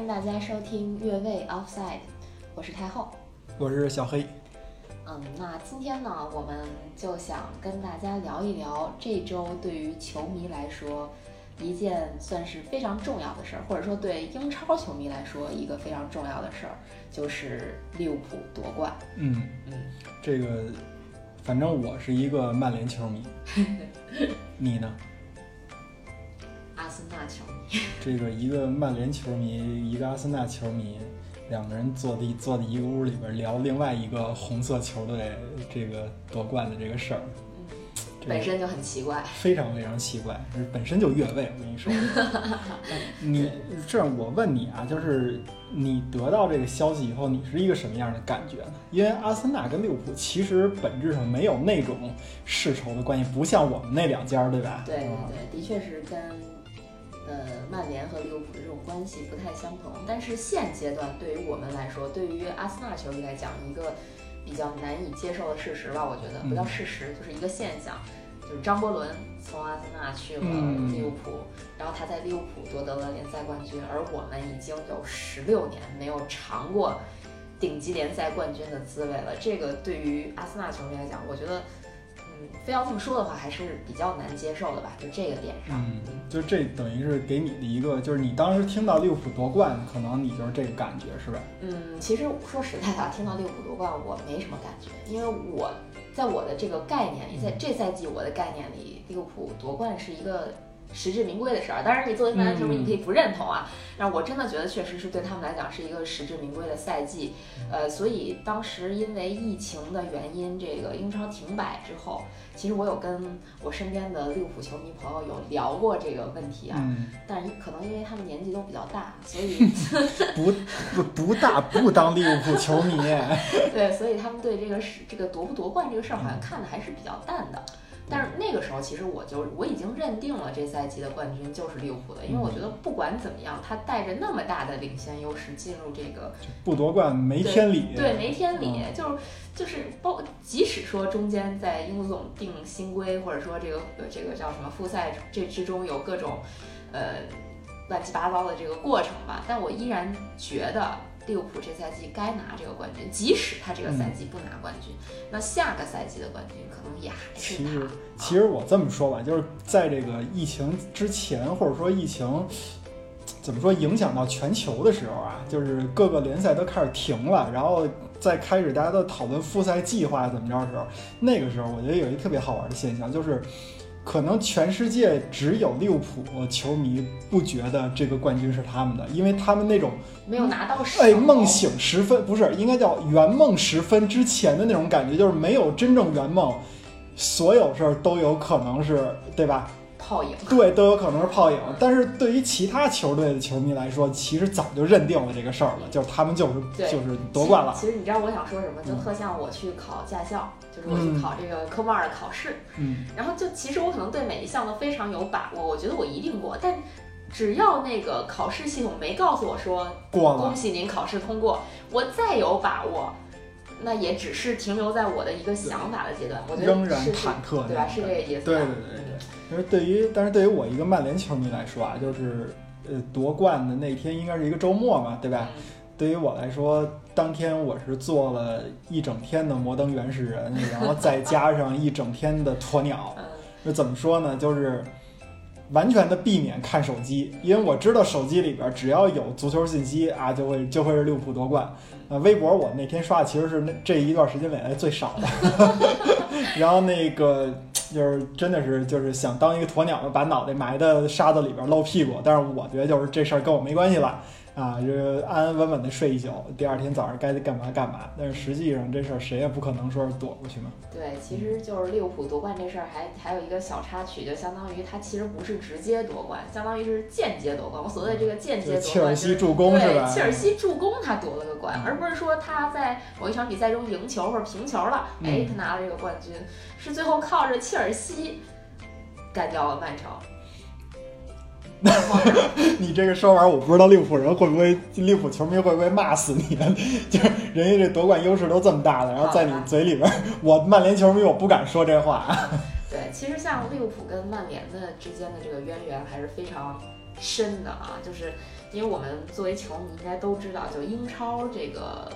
迎大家收听越位 Offside，我是太后。我是小黑。嗯，那今天呢，我们就想跟大家聊一聊这周对于球迷来说一件算是非常重要的事儿，或者说对英超球迷来说一个非常重要的事儿，就是利物浦夺冠。嗯嗯，这个反正我是一个曼联球迷，你呢？这个一个曼联球迷，一个阿森纳球迷，两个人坐的坐在一个屋里边聊另外一个红色球队这个夺冠的这个事儿，本身就很奇怪。非常非常奇怪，本身就越位。我跟你说，哎 你这样我问你啊，就是你得到这个消息以后，你是一个什么样的感觉呢？因为阿森纳跟利物浦其实本质上没有那种世仇的关系，不像我们那两家，对吧？对对嗯对，的确是跟呃曼联和利物浦的这种关系不太相同。但是现阶段对于我们来说，对于阿森纳球迷来讲，一个比较难以接受的事实吧，我觉得不叫事实，就是一个现象。就是张伯伦从阿森纳去了嗯利物浦，然后他在利物浦夺得了联赛冠军，而我们已经有十六年没有尝过顶级联赛冠军的滋味了。这个对于阿森纳球迷来讲，我觉得，嗯，非要这么说的话，还是比较难接受的吧，就这个点上。嗯，就这等于是给你的一个，就是你当时听到利物浦夺冠，可能你就是这个感觉，是吧？嗯，其实说实在的啊，听到利物浦夺冠，我没什么感觉，因为我在我的这个概念里，在这赛季我的概念里，利物浦夺冠是一个实至名归的事儿。当然，你作为曼联球迷，嗯你可以不认同啊，但我真的觉得确实是对他们来讲是一个实至名归的赛季。呃，所以当时因为疫情的原因，这个英超停摆之后，其实我有跟我身边的利物浦球迷朋友有聊过这个问题啊，嗯，但是可能因为他们年纪都比较大，所以。不不不大不当利物浦球迷，对，所以他们对这个是这个夺不夺冠这个事儿，好像看的还是比较淡的。但是那个时候，其实我就我已经认定了这赛季的冠军就是利物浦的，因为我觉得不管怎么样，他带着那么大的领先优势进入这个不夺冠没天理。对没天理，嗯就是就是包，即使说中间在英足总定新规，或者说这个呃这个叫什么复赛这之中有各种呃乱七八糟的这个过程吧，但我依然觉得利物浦这赛季该拿这个冠军，即使他这个赛季不拿冠军，那下个赛季的冠军可能也还是他其实。其实我这么说吧，就是在这个疫情之前，或者说疫情怎么说影响到全球的时候啊，就是各个联赛都开始停了，然后再开始大家都讨论复赛计划怎么着的时候，那个时候我觉得有一特别好玩的现象，就是可能全世界只有利物浦球迷不觉得这个冠军是他们的，因为他们那种没有拿到手，哎，梦醒时分不是应该叫圆梦时分之前的那种感觉，就是没有真正圆梦，所有事儿都有可能是对吧？泡影。对，都有可能是泡影。但是对于其他球队的球迷来说，其实早就认定了这个事儿了，就是他们就是就是夺冠了。其实你知道我想说什么，就嗯特像我去考驾校，就是我去嗯考这个科目二的考试，嗯，然后就其实我可能对每一项都非常有把握，我觉得我一定过，但只要那个考试系统没告诉我说过了。恭喜您考试通过，我再有把握，那也只是停留在我的一个想法的阶段。我觉得仍然忐忑，对吧？是这个意思。对对对对就是对于，但是对于我一个曼联球迷来说啊，就是呃夺冠的那天应该是一个周末嘛，对吧？嗯对于我来说，当天我是做了一整天的摩登原始人，然后再加上一整天的鸵鸟。嗯那怎么说呢？就是完全的避免看手机，因为我知道手机里边只要有足球信息啊，就会就会是利物浦夺冠。呃，微博我那天刷的其实是那这一段时间以来最少的。然后那个就是真的是就是想当一个鸵鸟，把脑袋埋在沙子里边露屁股。但是我觉得就是这事儿跟我没关系了。啊，就是安安稳稳的睡一宿，第二天早上该干嘛干嘛。但是实际上这事儿谁也不可能说是躲过去嘛。对，其实就是利物浦夺冠这事儿，还还有一个小插曲，就相当于他其实不是直接夺冠，相当于是间接夺冠。我所谓的这个间接夺切尔冠，就是西助攻是对，吧？切尔西助攻他夺了个冠，嗯而不是说他在某一场比赛中赢球或者平球了，嗯哎，他拿了这个冠军，是最后靠着切尔西干掉了曼城。你这个说法，我不知道利物浦人会不会，利物浦球迷会不会骂死你？就是人家这夺冠优势都这么大了，然后在你嘴里边，我曼联球迷我不敢说这话。对，其实像利物浦跟曼联的之间的这个渊源还是非常深的啊，就是因为我们作为球迷应该都知道，就英超这个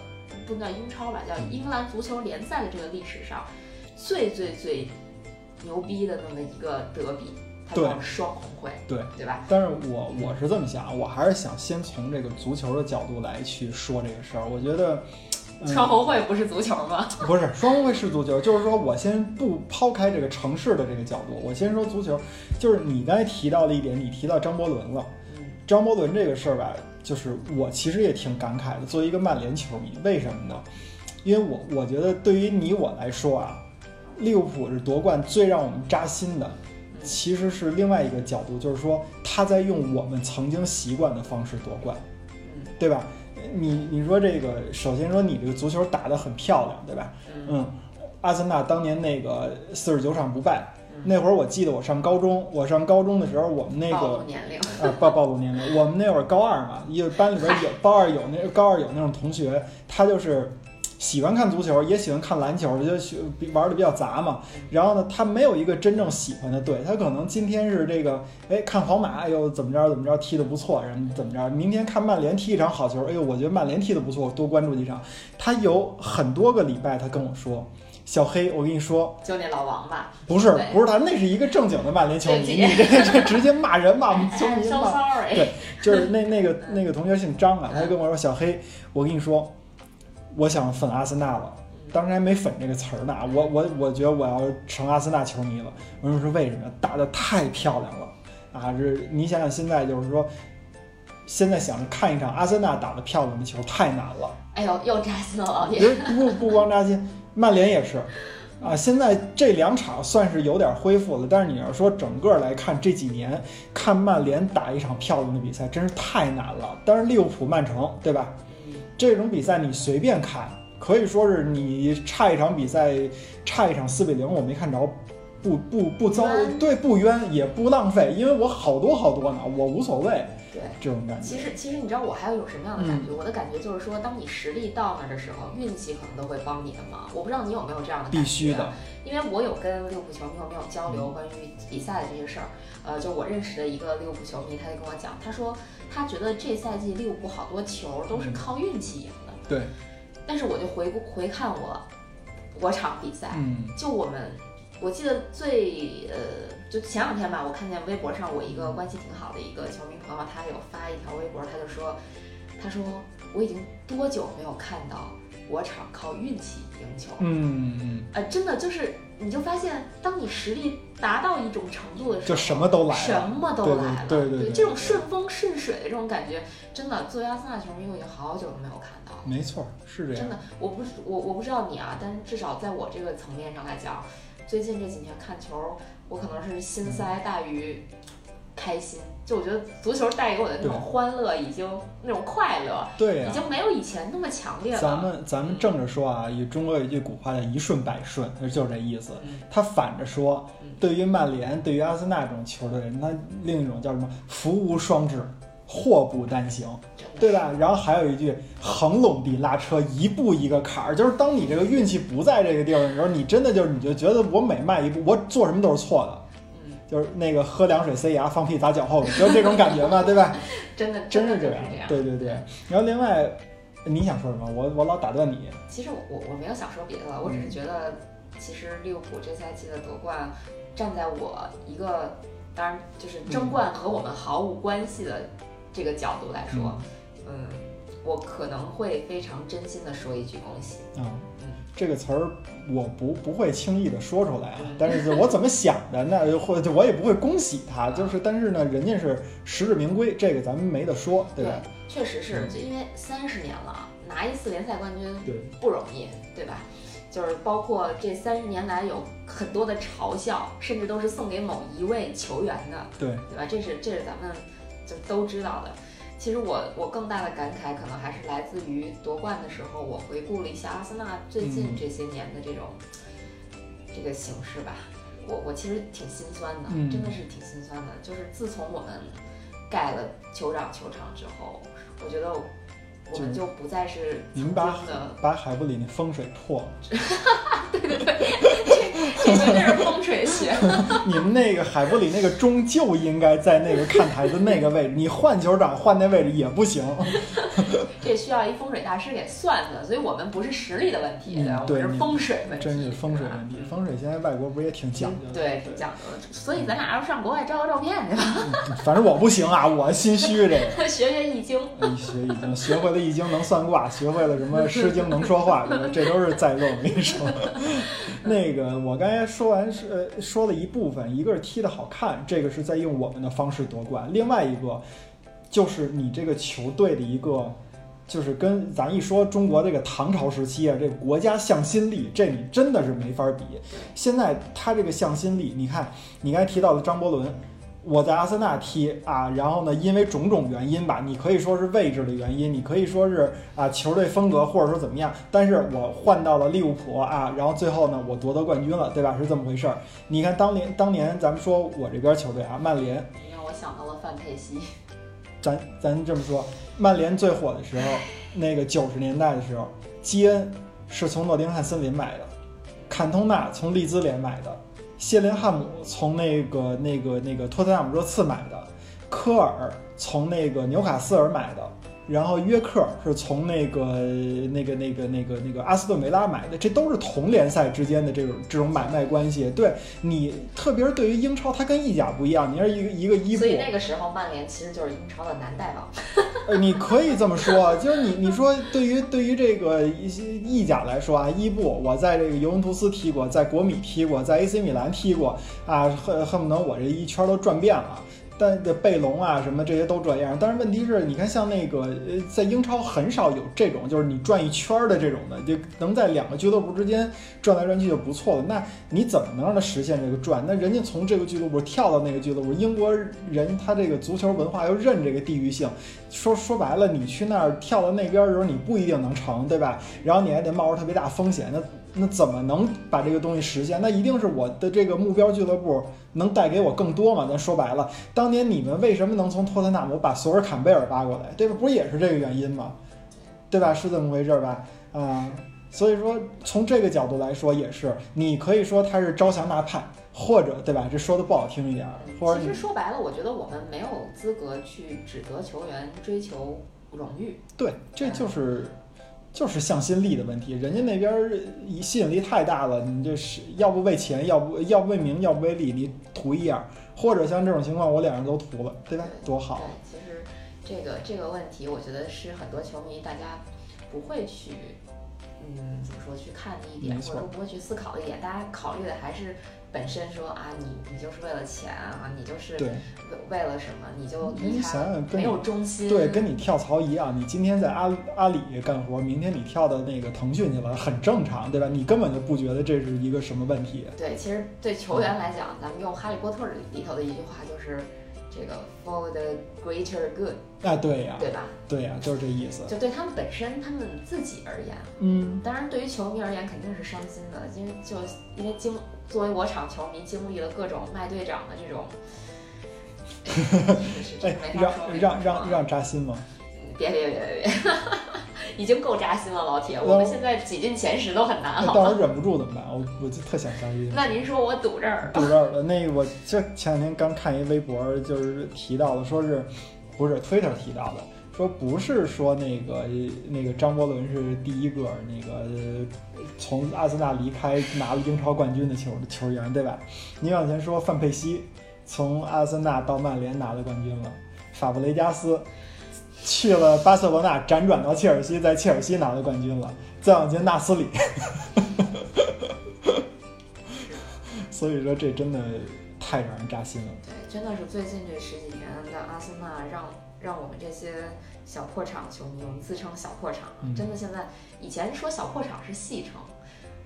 不叫英超吧，叫英格兰足球联赛的这个历史上最最最牛逼的那么一个德比，它对叫双红会，对对吧？但是我我是这么想，我还是想先从这个足球的角度来去说这个事儿。我觉得，嗯、双红会不是足球吗？不是双红会是足球，就是说我先不抛开这个城市的这个角度，我先说足球。就是你刚才提到的一点，你提到张伯伦了。嗯张伯伦这个事儿吧，就是我其实也挺感慨的。作为一个曼联球迷，为什么呢？因为我我觉得对于你我来说啊，利物浦是夺冠最让我们扎心的，其实是另外一个角度，就是说他在用我们曾经习惯的方式夺冠，嗯对吧？你你说这个，首先说你这个足球打得很漂亮，对吧？嗯嗯，阿森纳当年那个四十九场不败，嗯，那会儿我记得我上高中，我上高中的时候，我们那暴个露年龄，啊，暴暴露年龄。我们那会儿高二嘛，因为班里边有 高二有那高二有那种同学，他就是喜欢看足球，也喜欢看篮球，就玩的比较杂嘛。然后呢，他没有一个真正喜欢的队，他可能今天是这个，哎，看皇马，哎呦怎么着怎么着踢的不错，然后怎么着，明天看曼联踢一场好球，哎呦，我觉得曼联踢的不错，多关注几场。他有很多个礼拜，他跟我说。小黑，我跟你说，就那老王吧，不是不是他，那是一个正经的曼联球迷，你这这直接骂人骂我们球迷骂对，就是那那个那个同学姓张啊，他就跟我说：“小黑，我跟你说，我想粉阿森纳了。当时还没粉这个词儿呢，我我我觉得我要成阿森纳球迷了。我说为什么？打得太漂亮了啊！这你想想，现在就是说，现在想看一场阿森纳打得漂亮的球太难了。哎呦，又扎心了，老不铁。不不光扎心，曼联也是。”啊，现在这两场算是有点恢复了，但是你要说整个来看这几年看曼联打一场漂亮的比赛，真是太难了。当然利物浦、曼城，对吧？这种比赛你随便看，可以说是你差一场比赛，差一场四比零，我没看着，不不不糟，对不冤也不浪费，因为我好多好多呢，我无所谓对。这种感觉。其实，其实你知道我还有一种什么样的感觉？我的感觉就是说，当你实力到那儿的时候，运气可能都会帮你的忙。我不知道你有没有这样的感觉？必须的，因为我有跟利物浦球迷有没有交流嗯关于比赛的这些事儿。呃，就我认识的一个利物浦球迷，他就跟我讲，他说他觉得这赛季利物浦好多球都是靠运气赢的。对，但是我就回顾回看我我场比赛，嗯就我们，我记得最呃，就前两天吧，我看见微博上我一个关系挺好的一个球迷朋友，他有发一条微博，他就说，他说我已经多久没有看到我场靠运气赢球？嗯嗯，呃，真的就是，你就发现，当你实力达到一种程度的时候，就什么都来了什么都对对来了。对对对这种顺风顺水的这种感觉，真的，作为阿森纳球迷，我已经好久都没有看到。没错，是这样。真的，我不是我我不知道你啊，但是至少在我这个层面上来讲，最近这几年看球，我可能是心塞大于开心。就我觉得足球带给我的那种欢乐，已经那种快乐，对呀、已经没有以前那么强烈了。咱们咱们正着说啊，以中国有一句古话叫“一顺百顺”，就是这意思。嗯他反着说嗯，对于曼联、对于阿森纳这种球队，那另一种叫什么“福无双至，祸不单行”，对吧？然后还有一句“横垄地拉车，一步一个坎儿”，就是当你这个运气不在这个地儿的时候，你真的就是你就觉得我每迈一步，我做什么都是错的。嗯，就是那个喝凉水塞牙，放屁砸脚后，就这种感觉嘛，对吧？真的真的就是是这样。样。对对对。然后另外，你想说什么？我我老打断你。其实我我我没有想说别的，我只是觉得，其实利物浦这赛季的夺冠，站在我一个当然就是争冠和我们毫无关系的这个角度来说，嗯，我可能会非常真心的说一句恭喜。啊、嗯这个词儿我不不会轻易的说出来但是我怎么想的，那或者我也不会恭喜他，就是但是呢，人家是实至名归，这个咱们没得说，对吧？确实是，嗯就因为三十年了，拿一次联赛冠军对，不容易，对吧？就是包括这三十年来有很多的嘲笑，甚至都是送给某一位球员的，对，对吧？这是这是咱们就都知道的。其实我我更大的感慨可能还是来自于夺冠的时候，我回顾了一下阿森纳最近嗯这些年的这种、这个形势吧，我我其实挺心酸的，嗯真的是挺心酸的。就是自从我们盖了酋长球场之后，我觉得我们就不再是您把把海布里那风水破了，对对对这绝对是风水学。你们那个海布里那个钟就应该在那个看台的那个位置，你换球场换那位置也不行。这需要一风水大师给算算，所以我们不是实力的问题？我对们是风水问题，真是风水问题，风水现在外国不是也挺讲究的？对，挺讲究的。所以咱俩要上国外照个照片去吧，反正我不行啊，我心虚这个。学学易经。哎，学易经，学会了易经能算卦，学会了什么 诗经能说话，这这都是在论。我跟你说，那个我刚才说完是呃说了一部分，一个是踢得好看，这个是在用我们的方式夺冠；另外一个就是你这个球队的一个。就是跟咱一说中国这个唐朝时期啊，这个国家向心力，这你真的是没法比。现在他这个向心力，你看你刚才提到的张伯伦，我在阿森纳踢啊，然后呢，因为种种原因吧，你可以说是位置的原因，你可以说是啊球队风格，或者说怎么样，但是我换到了利物浦啊，然后最后呢，我夺得冠军了，对吧？是这么回事儿。你看当年当年咱们说我这边球队啊，曼联，你让我想到了范佩西，咱咱这么说，曼联最火的时候，那个九十年代的时候，基恩是从诺丁汉森林买的，坎通纳从利兹联买的，谢林汉姆从那个那个那个托特纳姆热刺买的，科尔从那个纽卡斯尔买的，然后约克是从那个那个那个那个那个阿斯顿维拉买的，这都是同联赛之间的这种这种买卖关系。对你，特别是对于英超，它跟意甲不一样，你是一个一个伊布所，以那个时候曼联其实就是英超的南大王。呃，你可以这么说，就是你你说对于对于这个一些意甲来说啊，伊布我在这个尤文图斯踢过，在国米踢过，在 AC 米兰踢过啊，恨恨不得我这一圈都转遍了。但这贝隆啊什么这些都这样，但是问题是，你看像那个呃，在英超很少有这种，就是你转一圈儿的这种的，就能在两个俱乐部之间转来转去就不错了。那你怎么能让他实现这个转？那人家从这个俱乐部跳到那个俱乐部，英国人他这个足球文化又认这个地域性，说 说白了，你去那儿跳到那边的时候，你不一定能成，对吧？然后你还得冒着特别大风险，那那怎么能把这个东西实现？那一定是我的这个目标俱乐部能带给我更多嘛？咱说白了，当年你们为什么能从托特纳姆把索尔坎贝尔挖过来，对吧？不是也是这个原因吗？对吧？是这么回事儿吧？啊、所以说从这个角度来说，也是你可以说他是招降纳派，或者对吧？这说的不好听一点儿，或者其实说白了，我觉得我们没有资格去指责球员追求荣誉。对，这就是就是向心力的问题。人家那边儿一吸引力太大了，你这是要不为钱，要不要不为名，要不为利，你图一样，或者像这种情况，我两样都图了，对吧？多好。对，其实这个这个问题，我觉得是很多球迷大家不会去，嗯，怎么说去看的一点，或者说不会去思考的一点。大家考虑的还是本身说啊，你你就是为了钱啊，你就是对为为了什么，你就你想想跟没有中心。对，跟你跳槽一样，你今天在阿阿里干活，明天你跳到那个腾讯去了，很正常，对吧？你根本就不觉得这是一个什么问题。对，其实对球员来讲，咱们用《哈利波特》里头的一句话就是这个 for the greater good，啊，对呀，对吧？对呀，就是这意思。就对他们本身他们自己而言，嗯，当然对于球迷而言肯定是伤心的，因为就因为经作为我场球迷经历了各种卖队长的这种，是是哎，没法让让让让扎心吗？别别别别别，已经够扎心了，老铁，我们现在挤进前十都很难，好吗？那到时候忍不住怎么办？我我就特想扎心。那您说我堵这儿，堵这儿了。那个我这前两天刚看一微博，就是提到的，说是不是 Twitter 提到的，说不是说那个那个张伯伦是第一个那个呃从阿森纳离开拿了英超冠军的球球员，对吧？你往前说范佩西从阿森纳到曼联拿了冠军了，法布雷加斯。去了巴塞罗那，辗转到切尔西，在切尔西拿了冠军了。再往前，纳斯里，所以说这真的太让人扎心了。对，真的是最近这十几年的阿森纳让让我们这些小破场球迷，我们自称小破场，嗯真的现在以前说小破场是戏称，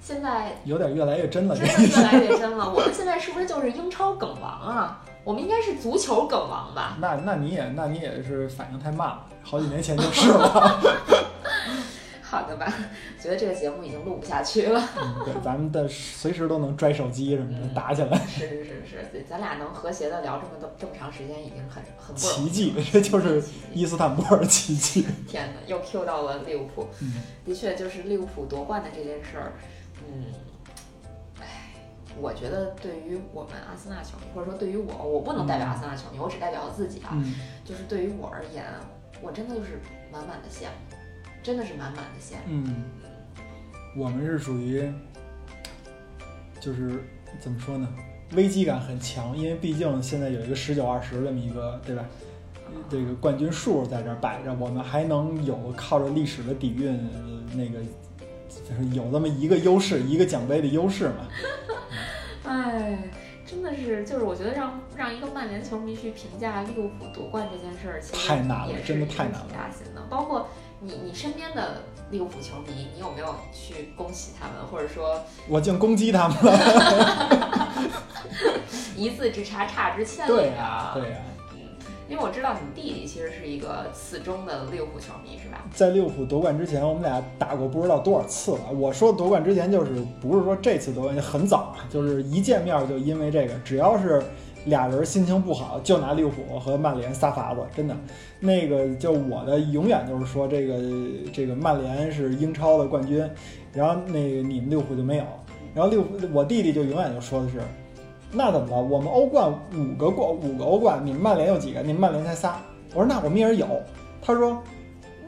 现在有点越来越真了，真的越来越真了。我们现在是不是就是英超梗王啊？我们应该是足球梗王吧？那那你也那你也是反应太慢了，好几年前就是了。好的吧，觉得这个节目已经录不下去了。嗯，对，咱们的随时都能拽手机什么的嗯打起来，是是是是，咱俩能和谐的聊这么多这么长时间，已经很很不。奇迹，这就是伊斯坦布尔奇迹。天哪，又 Q 到了利物浦。嗯，的确，就是利物浦夺冠的这件事儿，嗯，唉，我觉得对于我们阿森纳球迷，或者说对于我，我不能代表阿森纳球迷，我只代表我自己啊。嗯，就是对于我而言，我真的就是满满的羡慕，真的是满满的羡慕。嗯，我们是属于，就是怎么说呢，危机感很强，因为毕竟现在有一个十九二十这么一个，对吧？这个冠军数在这儿摆着，我们还能有靠着历史的底蕴，呃那个就是有那么一个优势，一个奖杯的优势嘛。哎，真的是，就是我觉得让让一个曼联球迷去评价利物浦夺冠这件事儿，太难了真的太难了挺扎心的。包括你你身边的利物浦球迷，你有没有去恭喜他们，或者说我竟攻击他们了。一字之差，差之千对里啊？对呀、嗯，因为我知道你弟弟其实是一个死忠的利物浦球迷，是吧？在利物浦夺冠之前，我们俩打过不知道多少次了。我说夺冠之前，就是不是说这次夺冠很早啊，就是一见面就因为这个，只要是俩人心情不好，就拿利物浦和曼联撒法子，真的。那个就我的永远就是说这个这个曼联是英超的冠军，然后那个你们利物浦就没有，然后利物浦我弟弟就永远就说的是。那怎么了？我们欧冠五个冠五个欧冠，你们曼联有几个？你们曼联才仨。我说那我们也是有。他说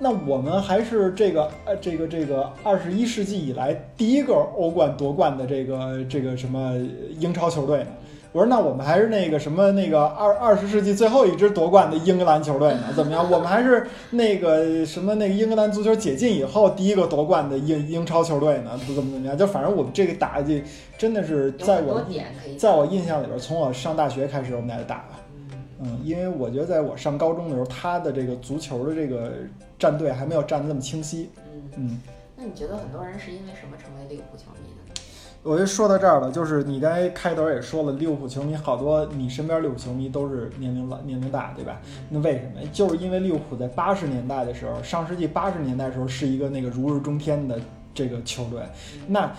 那我们还是这个呃这个这个二十一世纪以来第一个欧冠夺冠的这个这个什么英超球队呢。我说那我们还是那个什么那个二二十世纪最后一支夺冠的英格兰球队呢？怎么样？我们还是那个什么那个英格兰足球解禁以后第一个夺冠的英英超球队呢？不怎么怎么样？就反正我们这个打击真的是在我在我印象里边，从我上大学开始我们俩就打了。嗯嗯，因为我觉得在我上高中的时候，他的这个足球的这个战队还没有站得那么清晰。嗯，嗯，那你觉得很多人是因为什么成为利物浦球迷的呢？我就说到这儿了，就是你刚才开头也说了，利物浦球迷好多，你身边利物浦球迷都是年龄老年龄大，对吧？那为什么？就是因为利物浦在八十年代的时候，上世纪八十年代的时候是一个那个如日中天的这个球队。那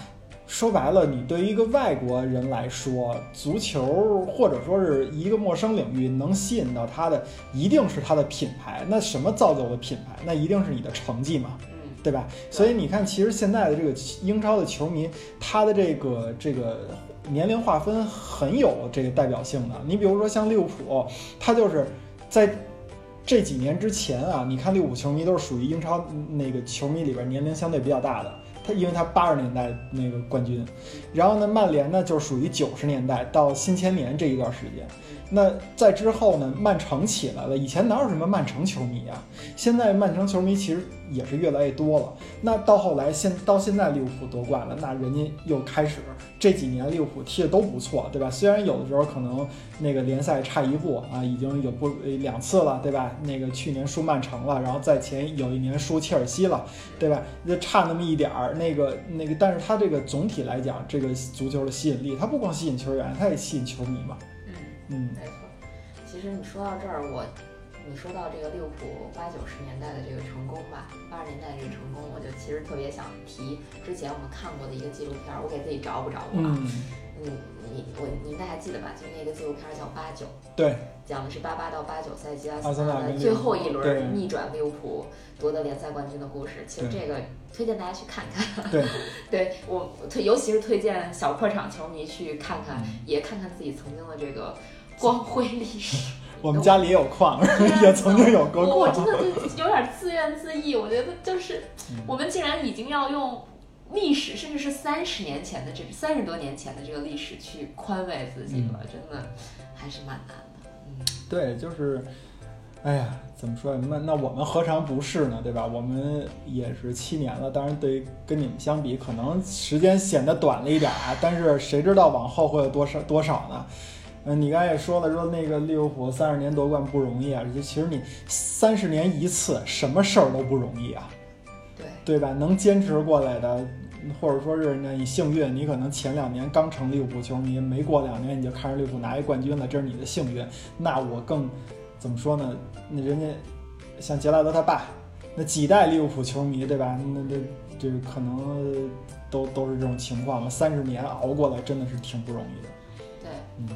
说白了，你对于一个外国人来说，足球或者说是一个陌生领域，能吸引到他的，一定是他的品牌。那什么造就了品牌？那一定是你的成绩嘛。嗯对吧？所以你看，其实现在的这个英超的球迷，他的这个这个年龄划分很有这个代表性的。你比如说像利物浦，他就是在这几年之前啊，你看利物浦球迷都是属于英超那个球迷里边年龄相对比较大的。他因为他八十年代那个冠军，然后呢，曼联呢就是属于九十年代到新千年这一段时间。那在之后呢，曼城起来了。以前哪有什么曼城球迷啊？现在曼城球迷其实也是越来越多了。那到后来现到现在利物浦夺冠了，那人家又开始这几年利物浦踢的都不错，对吧？虽然有的时候可能那个联赛差一步啊，已经有不两次了，对吧？那个去年输曼城了，然后在前有一年输切尔西了，对吧？就差那么一点儿，那个那个，但是他这个总体来讲，这个足球的吸引力，它不光吸引球员，它也吸引球迷嘛。嗯。嗯没错，其实你说到这儿，我你说到这个利物浦八九十年代的这个成功吧，八十年代这个成功，我就其实特别想提之前我们看过的一个纪录片儿，我给自己找补找补啊。嗯，你你我你应该还记得吧？就那个纪录片儿叫《八九》，对，讲的是八八到八九赛季阿阿森纳跟利物浦在最后一对轮逆转利物浦夺得联赛冠军的故事。其实这个推荐大家去看看。对，对我推，尤其是推荐小客场球迷去看看，嗯也看看自己曾经的这个光辉历史。我们家里也有矿，也曾经有过我。真的就有点自怨自艾。我觉得就是嗯我们竟然已经要用历史，甚至是三十年前的这三十多年前的这个历史去宽慰自己了，真的还是蛮难的。嗯，对，就是，哎呀，怎么说呀？那那我们何尝不是呢？对吧？我们也是七年了，当然对于跟你们相比，可能时间显得短了一点啊。但是谁知道往后会有多少多少呢？嗯，你刚才也说了，说那个利物浦三十年夺冠不容易啊。就其实你三十年一次，什么事儿都不容易啊。对，对吧？能坚持过来的，或者说是那你幸运，你可能前两年刚成利物浦球迷，没过两年你就看着利物浦拿一冠军了，这是你的幸运。那我更怎么说呢？那人家像杰拉德他爸，那几代利物浦球迷，对吧？那这这可能都都是这种情况嘛。三十年熬过来，真的是挺不容易的。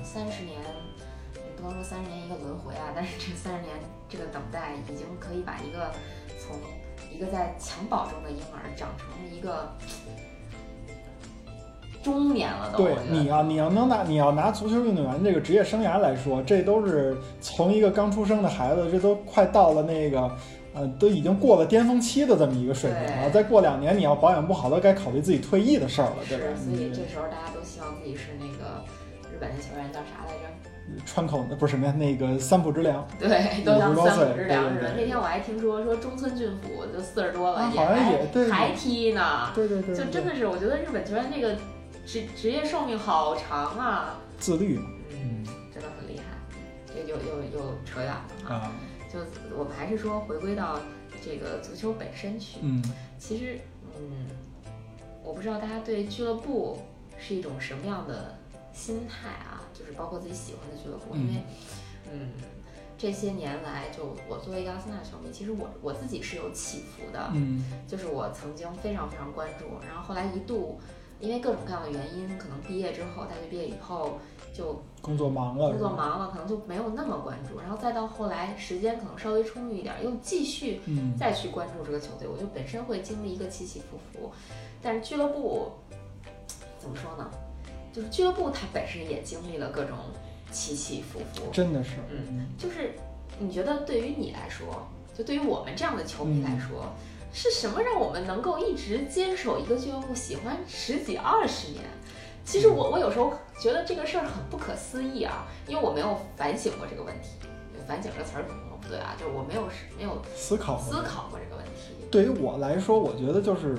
三十年，你不能说三十年一个轮回啊，但是这三十年这个等待，已经可以把一个从一个在襁褓中的婴儿长成一个中年了都。对你啊，你要能拿你要拿足球运动员这个职业生涯来说，这都是从一个刚出生的孩子，这都快到了那个。呃，都已经过了巅峰期的这么一个水平了，对再过两年你要保养不好，都该考虑自己退役的事儿了，对吧？是，所以嗯这时候大家都希望自己是那个日本的球员叫啥来着？川口那不是什么呀？那个三浦知良，对，都像50多岁三浦知良似的。那天我还听说说中村俊辅就四十多了，啊好像也对还还踢呢，对对对，对就真的是我觉得日本球员这个职职业寿命好长啊，自律嘛，嗯，嗯真的很厉害。这又又又扯远了啊，啊，就我们还是说回归到这个足球本身去。嗯其实，嗯，我不知道大家对俱乐部是一种什么样的心态啊，就是包括自己喜欢的俱乐部，因为，嗯，这些年来，就我作为一个阿森纳球迷，其实我我自己是有起伏的，嗯就是我曾经非常非常关注，然后后来一度因为各种各样的原因，可能毕业之后，大学毕业以后就工作忙了，工作忙了，可能就没有那么关注，然后再到后来时间可能稍微充裕一点，又继续嗯再去关注这个球队，我就本身会经历一个起起伏伏。但是俱乐部怎么说呢？就是俱乐部它本身也经历了各种起起伏伏。真的是，嗯，就是你觉得对于你来说，就对于我们这样的球迷来说，是什么让我们能够一直坚守一个俱乐部喜欢十几二十年？其实我我有时候觉得这个事儿很不可思议啊，因为我没有反省过这个问题。反省这个词儿可能用不对啊，就是我没有没有思考思考过这个问题。对于我来说，我觉得就是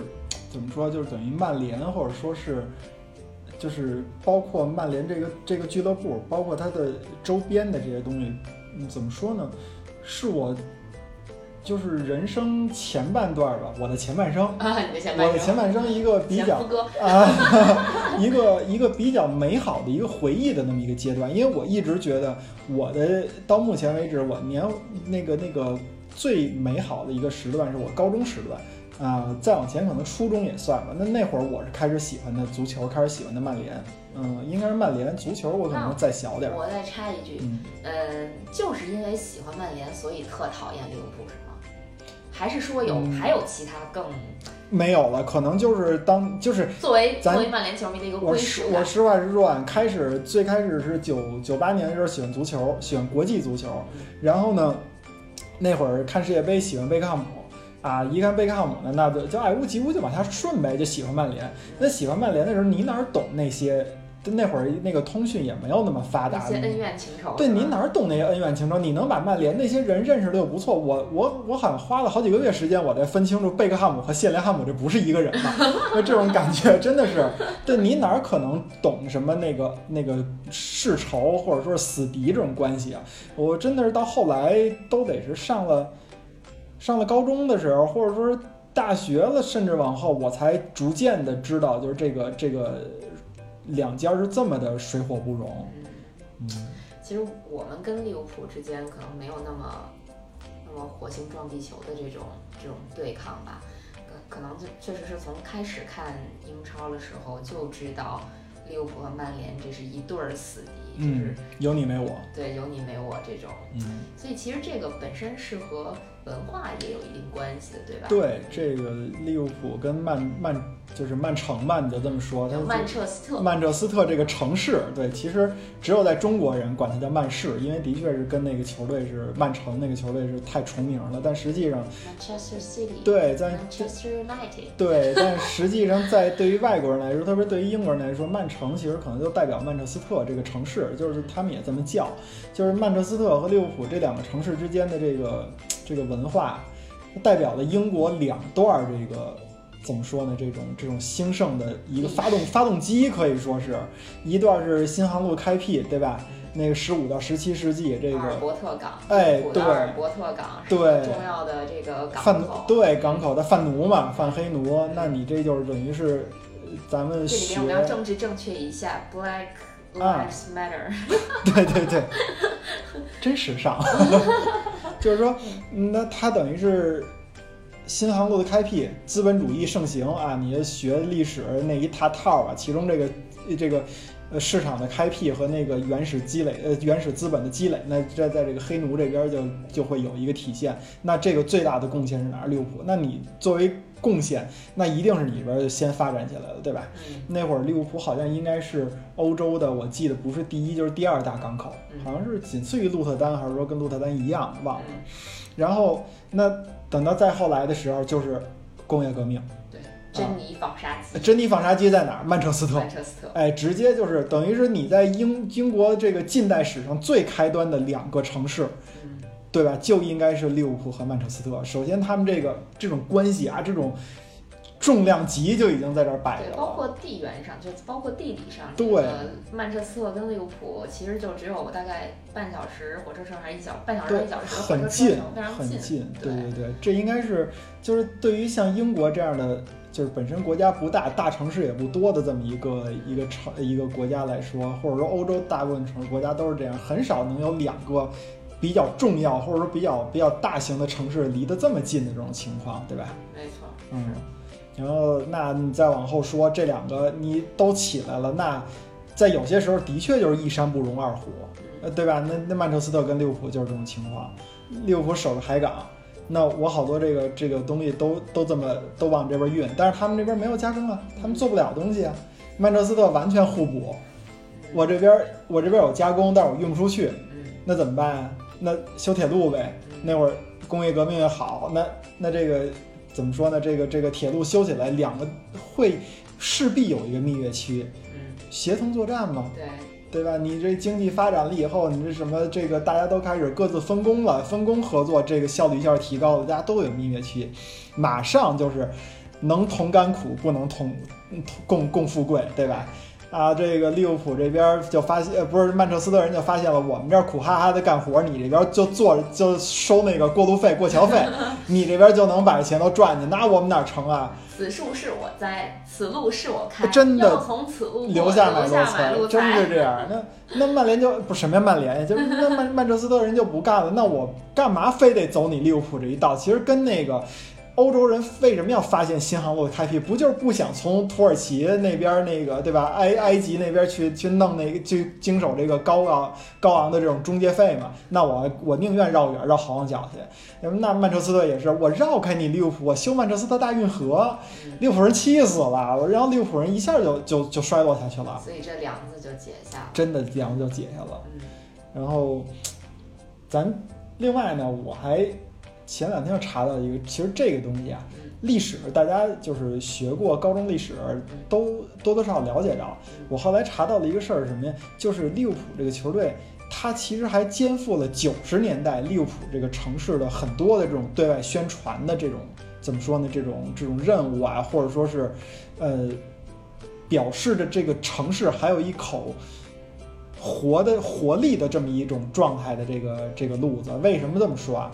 怎么说，就是等于曼联，或者说是，就是包括曼联这个这个俱乐部，包括它的周边的这些东西，嗯，怎么说呢？是我就是人生前半段吧，我的前半生，啊，你的前半生。我的前半生一个比较 啊，一个一个比较美好的一个回忆的那么一个阶段，因为我一直觉得我的到目前为止，我年那个那个最美好的一个时段是我高中时段啊、再往前可能初中也算吧。那那会儿我是开始喜欢的足球，开始喜欢的曼联，嗯，应该是曼联。足球我可能再小点儿，我再插一句，嗯，呃，就是因为喜欢曼联，所以特讨厌利物浦是吗？还是说有、嗯还有其他更没有了，可能就是当就是作为咱作为曼联球迷的一个我归属我实话实说啊，开始最开始是九九八年的时候喜欢足球，喜欢国际足球，然后呢，那会儿看世界杯喜欢贝克汉姆。啊，一看贝克汉姆呢，那就就爱屋及乌，就往下顺呗，就喜欢曼联。那喜欢曼联的时候，你哪儿懂那些？那会儿那个通讯也没有那么发达，那些恩怨情仇，对，你哪儿懂那些恩怨情仇？你能把曼联那些人认识的又不错，我我我好像花了好几个月时间，我才分清楚贝克汉姆和谢连汉姆这不是一个人嘛。那这种感觉真的是，对你哪儿可能懂什么那个那个世仇或者说是死敌这种关系啊？我真的是到后来都得是上了上了高中的时候，或者说是大学了，甚至往后，我才逐渐的知道，就是这个这个两家是这么的水火不容。嗯，嗯。其实我们跟利物浦之间可能没有那么那么火星撞地球的这种这种对抗吧，可可能就确实是从开始看英超的时候就知道利物浦和曼联这是一对儿死敌，就是嗯，有你没我。对有你没我这种，嗯，所以其实这个本身是和文化也有一定关系的，对吧？对，这个利物浦跟曼曼就是曼城嘛，你就这么说，它曼彻斯特，曼彻斯特这个城市，对，其实只有在中国人管它叫曼市，因为的确是跟那个球队是曼城那个球队是太重名了，但实际上，Manchester City，对，在，Manchester United，对，但实际上在对于外国人来说，特别对于英国人来说，曼城其实可能就代表曼彻斯特这个城市，就是他们也这么叫，就是曼彻斯特和利物浦这两个城市之间的这个这个文化，代表了英国两段儿这个怎么说呢？这种这种兴盛的一个发动发动机，可以说是一段是新航路开辟，对吧？那个十五到十七世纪这阿尔个伯特港，哎对伯特港对重要的这个港口。对港口的贩奴嘛，贩黑奴，那你这就是等于是呃咱们这里学面我们要政治正确一下，Black 啊 Lives Matter。对对对，真时尚。就是说，嗯那它等于是新航路的开辟，资本主义盛行啊！你学历史那一大套啊，其中这个这个呃市场的开辟和那个原始积累呃原始资本的积累，那在在这个黑奴这边就就会有一个体现。那这个最大的贡献是哪儿？利物浦。那你作为贡献，那一定是你这边先发展起来的，对吧？嗯那会儿利物浦好像应该是欧洲的，我记得不是第一就是第二大港口，嗯好像是仅次于鹿特丹，还是说跟鹿特丹一样，忘了。嗯然后那等到再后来的时候，就是工业革命，对，珍妮纺纱机，珍妮纺纱机在哪儿？曼彻斯特。曼彻斯特，哎，直接就是等于是你在英英国这个近代史上最开端的两个城市，嗯对吧？就应该是利物浦和曼彻斯特。首先，他们这个这种关系啊，这种重量级就已经在这儿摆对，着了。包括地缘上，就包括地理上，对这个曼彻斯特跟利物浦其实就只有大概半小时火车程，还是一小半小时对一小时火车车很近，非常很近，对对对对，这应该是就是对于像英国这样的，就是本身国家不大，大城市也不多的这么一个一个城一个国家来说，或者说欧洲大部分城市国家都是这样，很少能有两个比较重要或者说比较比较大型的城市离得这么近的这种情况，对吧？没错，嗯，然后那你再往后说，这两个你都起来了，那在有些时候的确就是一山不容二虎，呃，对吧？那那曼彻斯特跟利物浦就是这种情况，利物浦守着海港，那我好多这个这个东西都都这么都往这边运，但是他们这边没有加工啊，他们做不了东西啊。曼彻斯特完全互补，我这边我这边有加工，但是我运不出去，嗯那怎么办啊？那修铁路呗。嗯那会儿工业革命也好，那那这个怎么说呢？这个这个铁路修起来，两个会势必有一个蜜月期，嗯，协同作战嘛，对，对吧？你这经济发展了以后，你这什么这个大家都开始各自分工了，分工合作，这个效率一下提高了，大家都有蜜月期，马上就是能同甘苦，不能同共共富贵，对吧？啊，这个利物浦这边就发现，呃，不是曼彻斯特人就发现了，我们这儿苦哈哈的干活，你这边就做就收那个过路费、过桥费，你这边就能把这钱都赚去，那我们哪成啊？此树是我栽，此路是我开，真的要从此路留下买路真是这样。那那曼联就不是什么呀？曼联就那曼 曼彻斯特人就不干了。那我干嘛非得走你利物浦这一道？其实跟那个欧洲人为什么要发现新航路的开辟，不就是不想从土耳其那边那个对吧？埃埃及那边去去弄那个去经手这个高昂高昂的这种中介费嘛？那我我宁愿绕远绕好望角去。那曼彻斯特也是，我绕开你利物浦，我修曼彻斯特大运河，利物浦人气死了，然后利物浦人一下就就就衰落下去了。所以这梁子就解下了。真的梁子就解下了。嗯然后，咱另外呢，我还前两天又查到一个，其实这个东西啊，嗯历史大家就是学过高中历史，都多多少少了解到。我后来查到了一个事儿是什么呀？就是利物浦这个球队。它其实还肩负了九十年代利物浦这个城市的很多的这种对外宣传的这种怎么说呢？这种这种任务啊，或者说是，呃，表示着这个城市还有一口活的活力的这么一种状态的这个这个路子。为什么这么说啊？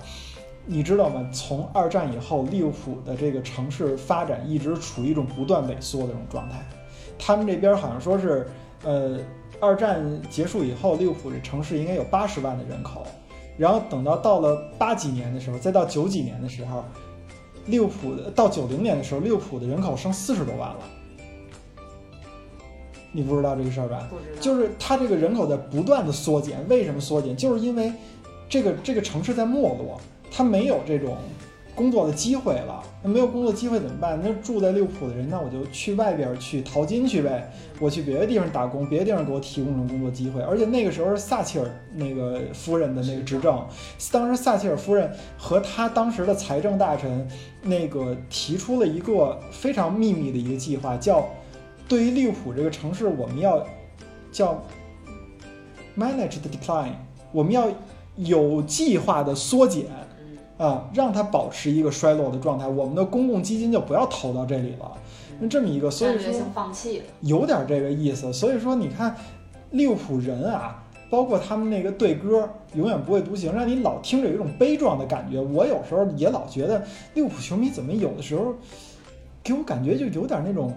你知道吗？从二战以后，利物浦的这个城市发展一直处于一种不断萎缩的这种状态。他们这边好像说是，呃，二战结束以后，利物浦这城市应该有八十万的人口，然后等到到了八几年的时候，再到九几年的时候，利物浦的到九零年的时候，利物浦的人口剩四十多万了。你不知道这个事儿吧？就是它这个人口在不断的缩减，为什么缩减？就是因为这个这个城市在没落，他没有这种工作的机会了。那没有工作机会怎么办？那住在利物浦的人，那我就去外边去淘金去呗，我去别的地方打工，别的地方给我提供这种工作机会。而且那个时候是撒切尔那个夫人的那个执政，当时撒切尔夫人和他当时的财政大臣那个提出了一个非常秘密的一个计划，叫对于利物浦这个城市，我们要叫 manage the decline，我们要有计划的缩减啊，让它保持一个衰落的状态。我们的公共基金就不要投到这里了。那这么一个，所以说放弃了。有点这个意思。所以说，你看利物浦人啊，包括他们那个队歌“永远不会独行”，让你老听着有一种悲壮的感觉。我有时候也老觉得利物浦球迷怎么有的时候给我感觉就有点那种，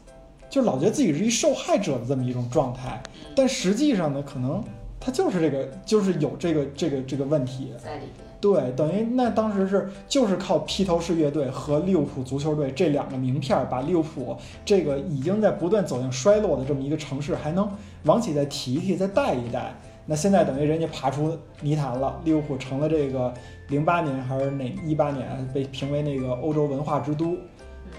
就老觉得自己是一受害者的这么一种状态。但实际上呢，可能他就是这个，就是有这个这个这个问题。在里面。对，等于那当时是就是靠披头士乐队和利物浦足球队这两个名片，把利物浦这个已经在不断走向衰落的这么一个城市，还能往起再提一提，再带一带。那现在等于人家爬出泥潭了，利物浦成了这个零八年还是哪一八年被评为那个欧洲文化之都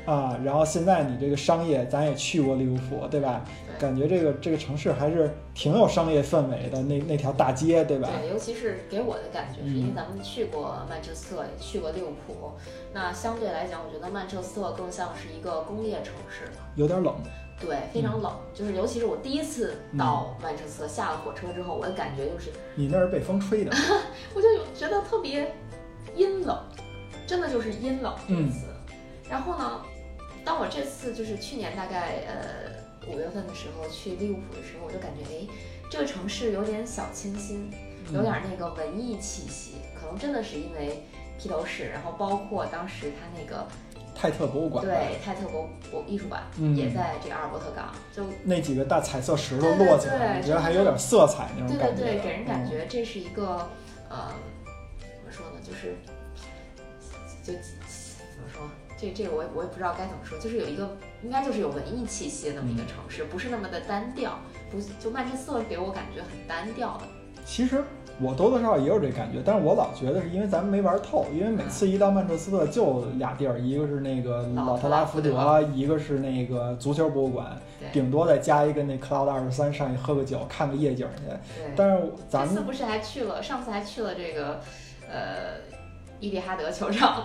啊。然后现在你这个商业，咱也去过利物浦，对吧？感觉这个这个城市还是挺有商业氛围的，那那条大街，对吧？对，尤其是给我的感觉，是因为咱们去过曼彻斯特，也去过利物浦，那相对来讲，我觉得曼彻斯特更像是一个工业城市，有点冷。对，非常冷，就是尤其是我第一次到曼彻斯特，下了火车之后，我的感觉就是，你那是被风吹的，我就觉得特别阴冷，真的就是阴冷这次。然后呢，当我这次就是去年大概呃五月份的时候去利物浦的时候，我就感觉哎，这个城市有点小清新，有点那个文艺气息，可能真的是因为披头士，然后包括当时他那个。泰特博物馆对，泰特博博艺术馆也在这个阿尔伯特港，就那几个大彩色石头落起来，觉得还有点色彩那种感觉。对对对，给人感觉这是一个呃，怎么说呢？就是就？这这个我也我也不知道该怎么说，就是有一个应该就是有文艺气息的那么一个城市，不是那么的单调，不就曼彻斯特给我感觉很单调的。其实。我多多少少也有这感觉，但是我老觉得是因为咱们没玩透，因为每次一到曼彻斯特就俩地儿，一个是那个老特拉福德，一个是那个足球博物馆，顶多再加一个那 Cloud 二十三上去喝个酒，看个夜景去。但是咱们这次不是还去了，上次还去了这个，呃。伊利哈德球场，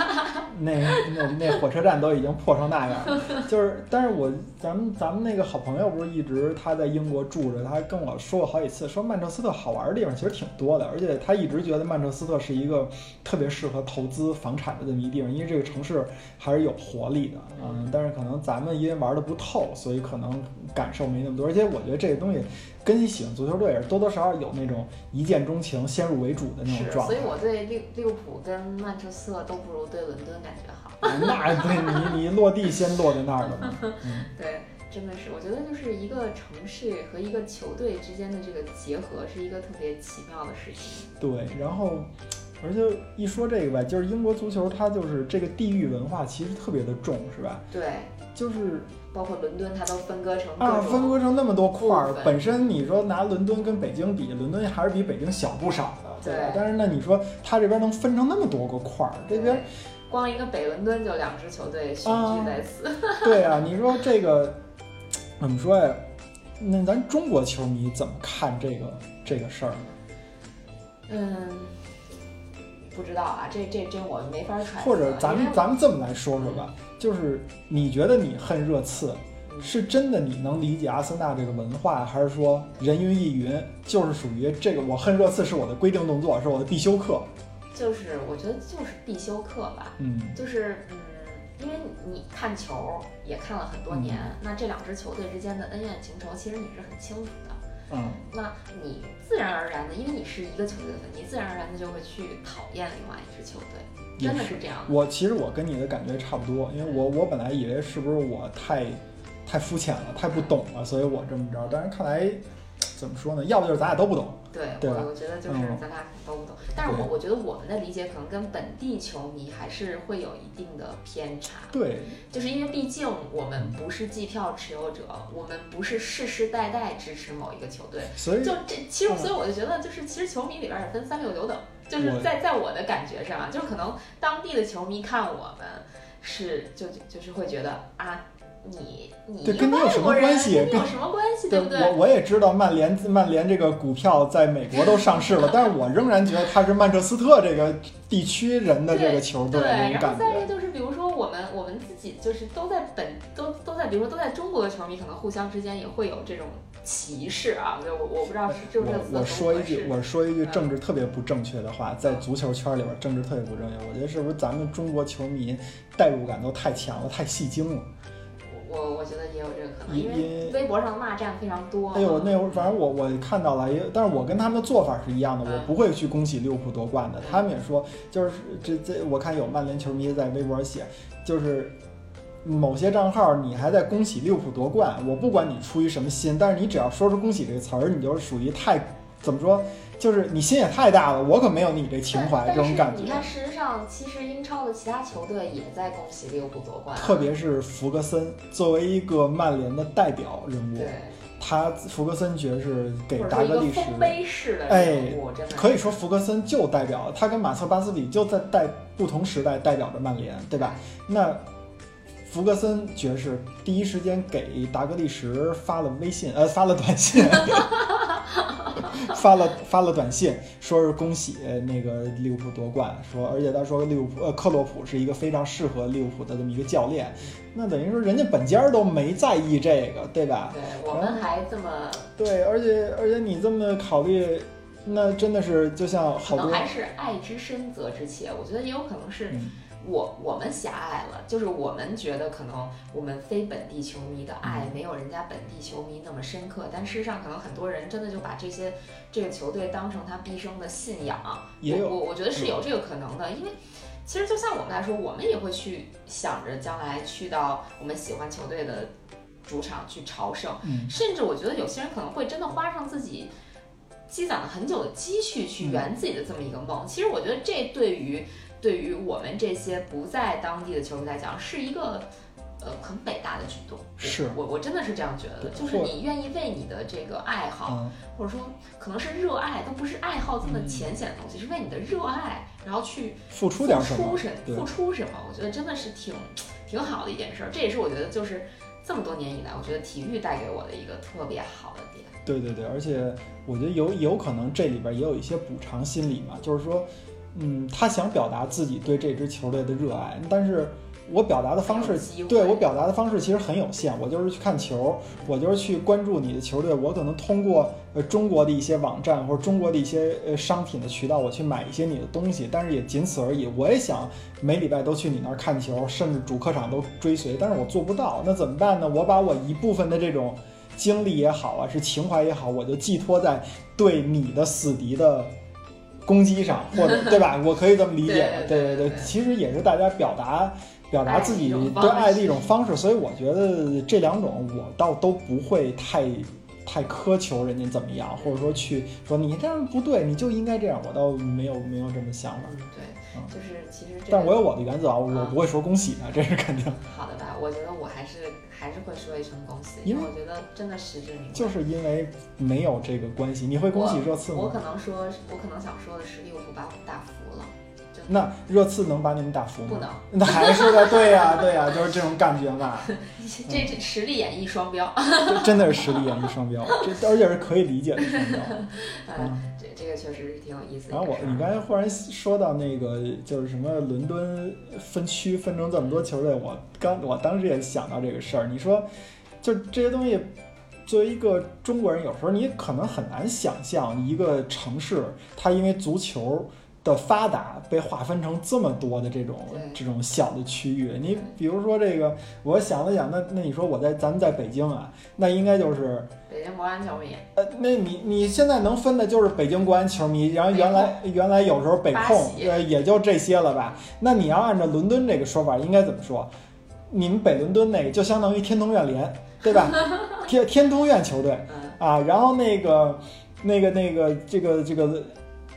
那那那火车站都已经破成那样了，就是，但是我咱们咱们那个好朋友不是一直他在英国住着，他还跟我说过好几次，说曼彻斯特好玩的地方其实挺多的，而且他一直觉得曼彻斯特是一个特别适合投资房产的这么一地方，因为这个城市还是有活力的，嗯，但是可能咱们因为玩的不透，所以可能感受没那么多，而且我觉得这个东西。跟你喜欢足球队多多少少有那种一见钟情、先入为主的那种状态。所以我对利利物浦跟曼彻斯特都不如对伦敦感觉好。那对你你落地先落在那儿了嘛？对，真的是，我觉得就是一个城市和一个球队之间的这个结合是一个特别奇妙的事情。对，然后而且一说这个吧，就是英国足球它就是这个地域文化其实特别的重，是吧？对，就是。包括伦敦，它都分割成啊，分割成那么多块儿。本身你说拿伦敦跟北京比，伦敦还是比北京小不少的，对吧？但是那你说它这边能分成那么多个块儿，这边光一个北伦敦就两支球队群居在此。对啊，你说这个怎么说呀？那咱中国球迷怎么看这个这个事儿呢？嗯，不知道啊，这这这我没法揣测。或者咱们咱们这么来说说吧。就是你觉得你恨热刺，是真的你能理解阿森纳这个文化，还是说人云亦云？就是属于这个我恨热刺是我的规定动作，是我的必修课。就是我觉得就是必修课吧。嗯，就是嗯，因为你看球也看了很多年，那这两支球队之间的恩怨情仇，其实你是很清楚的。嗯，那你自然而然的，因为你是一个球队的粉，你自然而然的就会去讨厌另外一支球队。真的是这样。我其实我跟你的感觉差不多，因为我我本来以为是不是我太太肤浅了，太不懂了，所以我这么着。但是看来怎么说呢？要不就是咱俩都不懂。对，对我觉得就是咱俩都不懂。但是我我觉得我们的理解可能跟本地球迷还是会有一定的偏差。对，就是因为毕竟我们不是季票持有者，我们不是世世代代支持某一个球队，所以就这其实所以我就觉得就是其实球迷里边也分三六九等。就是在在我的感觉上，就是可能当地的球迷看我们是就就是会觉得啊，你你跟你有什么关系？跟你有什么关系？对不对？我我也知道曼联曼联这个股票在美国都上市了，但是我仍然觉得它是曼彻斯特这个地区人的这个球队。对，然后再一个就是，比如说我们我们自己就是都在本都都在，比如说都在中国的球迷，可能互相之间也会有这种。歧视啊！我我不知道是这是我说一句，我说一句政治特别不正确的话，在足球圈里边政治特别不正确。我觉得是不是咱们中国球迷代入感都太强了，太戏精了？我我觉得也有这个可能，因为微博上骂战非常多。哎呦，那会儿反正我我看到了，也但是我跟他们的做法是一样的，我不会去恭喜利物浦夺冠的。他们也说，就是这这，我看有曼联球迷在微博写，就是。某些账号你还在恭喜利物浦夺冠，我不管你出于什么心，但是你只要说出“恭喜”这个词儿，你就是属于太怎么说？就是你心也太大了，我可没有你这情怀，这种感觉。你看，事实上，其实英超的其他球队也在恭喜利物浦夺冠啊。特别是弗格森作为一个曼联的代表人物，对，他弗格森爵士给达格利什，哎可以说弗格森就代表他跟马特巴斯比就在代不同时代代表着曼联，对吧？那弗格森爵士第一时间给达格利什发了微信，呃，发了短信，发了发了短信，说是恭喜那个利物浦夺冠，说而且他说利物浦呃克洛普是一个非常适合利物浦的这么一个教练，那等于说人家本家都没在意这个，对吧？对我们还这么，对，而且而且你这么考虑，那真的是就像可好多能还是爱之深责之切。我觉得也有可能是嗯我我们狭隘了，就是我们觉得可能我们非本地球迷的爱嗯。没有人家本地球迷那么深刻，但事实上可能很多人真的就把这些这个球队当成他毕生的信仰。也有嗯我我我觉得是有这个可能的，因为其实就像我们来说，我们也会去想着将来去到我们喜欢球队的主场去朝圣，嗯。甚至我觉得有些人可能会真的花上自己积攒了很久的积蓄去圆自己的这么一个梦。其实我觉得这对于对于我们这些不在当地的球迷来讲，是一个。呃，很伟大的举动，是我我真的是这样觉得的，就是你愿意为你的这个爱好，嗯，或者说可能是热爱，都不是爱好这么嗯浅显的东西，是为你的热爱，然后去付出点什么付出，什对付出什么？我觉得真的是挺挺好的一件事儿。这也是我觉得就是这么多年以来，我觉得体育带给我的一个特别好的点。对对对，而且我觉得有有可能这里边也有一些补偿心理嘛，就是说，嗯，他想表达自己对这支球队的热爱，但是我表达的方式对我表达的方式其实很有限，我就是去看球，我就是去关注你的球队，我可能通过呃中国的一些网站或者中国的一些呃商品的渠道，我去买一些你的东西，但是也仅此而已。我也想每礼拜都去你那儿看球，甚至主客场都追随，但是我做不到，那怎么办呢？我把我一部分的这种精力也好啊，是情怀也好，我就寄托在对你的死敌的。攻击上，或者 对吧？我可以这么理解，对对对对对，其实也是大家表达表达自己对爱的一种方式，所以我觉得这两种我倒都不会太太苛求人家怎么样，或者说去说你这样不对，你就应该这样，我倒没有没有这么想法。嗯，对嗯，就是其实这个但我有我的原则啊，我嗯不会说恭喜的，这是肯定。好的吧？我觉得我还是还是会说一声恭喜，因为我觉得真的实至名归。就是因为没有这个关系，你会恭喜这次吗？我可能说，我可能想说的是利物浦把我们打服了，那热刺能把你们打服吗？不能。那还是的，对呀、对呀、就是这种感觉嘛，这这实力演绎双标。这真的是实力演绎双标，这而且是可以理解的双标。呃，这这个确实是挺有意思的然后我。你刚才忽然说到那个，就是什么伦敦分区分成这么多球队，我刚我当时也想到这个事儿。你说，就这些东西，作为一个中国人，有时候你可能很难想象一个城市，它因为足球的发达被划分成这么多的这种这种小的区域。你比如说这个，我想了想，那那你说我在咱们在北京啊，那应该就是。北京国安球迷，呃，那你你现在能分的就是北京国安球迷，然后原来原来有时候北控，呃，也就这些了吧？那你要按照伦敦这个说法，应该怎么说？你们北伦敦那个就相当于天通苑联，对吧？天天通苑球队嗯，啊，然后那个那个那个这个这个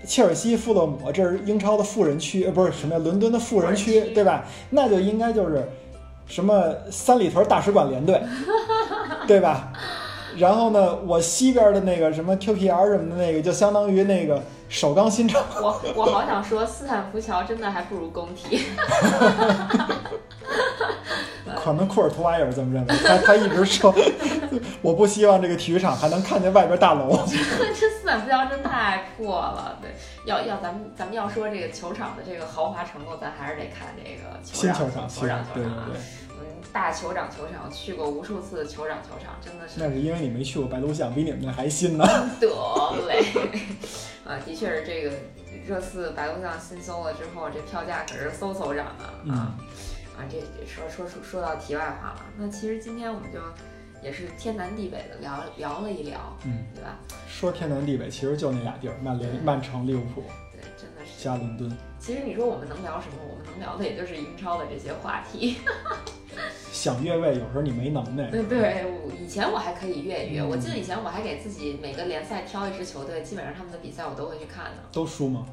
切尔西、富勒姆，这是英超的富人区，呃，不是什么呀伦敦的富人区富人，区对吧？那就应该就是什么三里屯大使馆联队，对吧？然后呢，我西边的那个什么 QPR 什么的那个，就相当于那个首钢新城。我我好想说，斯坦福桥真的还不如工体。可能库尔图瓦也是这么认为，他他一直说，我不希望这个体育场还能看见外边大楼。这斯坦福桥真太破了。对，要要咱们咱们要说这个球场的这个豪华程度，咱还是得看这个球场新球场，球场对对球场啊。对，嗯，大酋长球场去过无数次，酋长球场真的是那是因为你没去过白鹿巷，比你们那还新呢。得嘞。啊，的确是这个热刺白鹿巷新修了之后，这票价可是嗖嗖涨啊嗯啊。啊，这这说说说说到题外话了，那其实今天我们就也是天南地北的聊聊了一聊，嗯，对吧？说天南地北，其实就那俩地儿：曼联、曼城、利物浦对，真的是。加伦敦。其实你说我们能聊什么？我们能聊的也就是英超的这些话题。想越位，有时候你没能耐。对对，我以前我还可以越一越，嗯我记得以前我还给自己每个联赛挑一支球队，基本上他们的比赛我都会去看的。都输吗？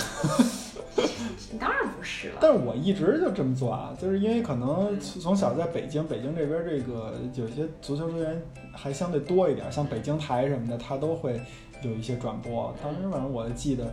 当然不是了，但是我一直就这么做啊，就是因为可能从从小在北京，北京这边这个有些足球资源还相对多一点，像北京台什么的，它都会有一些转播。当时反正我记得。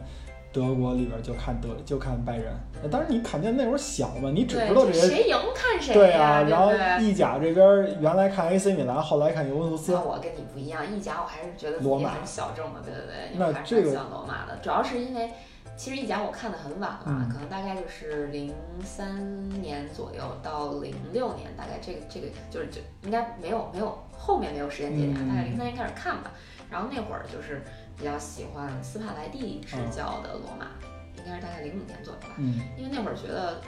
德国里边就看德就看拜仁，当然你肯定那会儿小嘛，你只对知道这些谁赢看谁对、啊，然后？意甲这边原来看 AC 米兰，后来看尤文图斯那，我跟你不一样，意甲我还是觉得罗马很小众的，对对对，因那这个罗马的，主要是因为其实一讲我看的很晚了，嗯。可能大概就是零三年左右到零六年，大概这个这个就是就应该没有没有后面没有时间节点，嗯。大概零三年开始看吧，然后那会儿就是比较喜欢斯帕莱蒂执教的罗马，应该是大概零五年左右吧。嗯。因为那会儿觉得，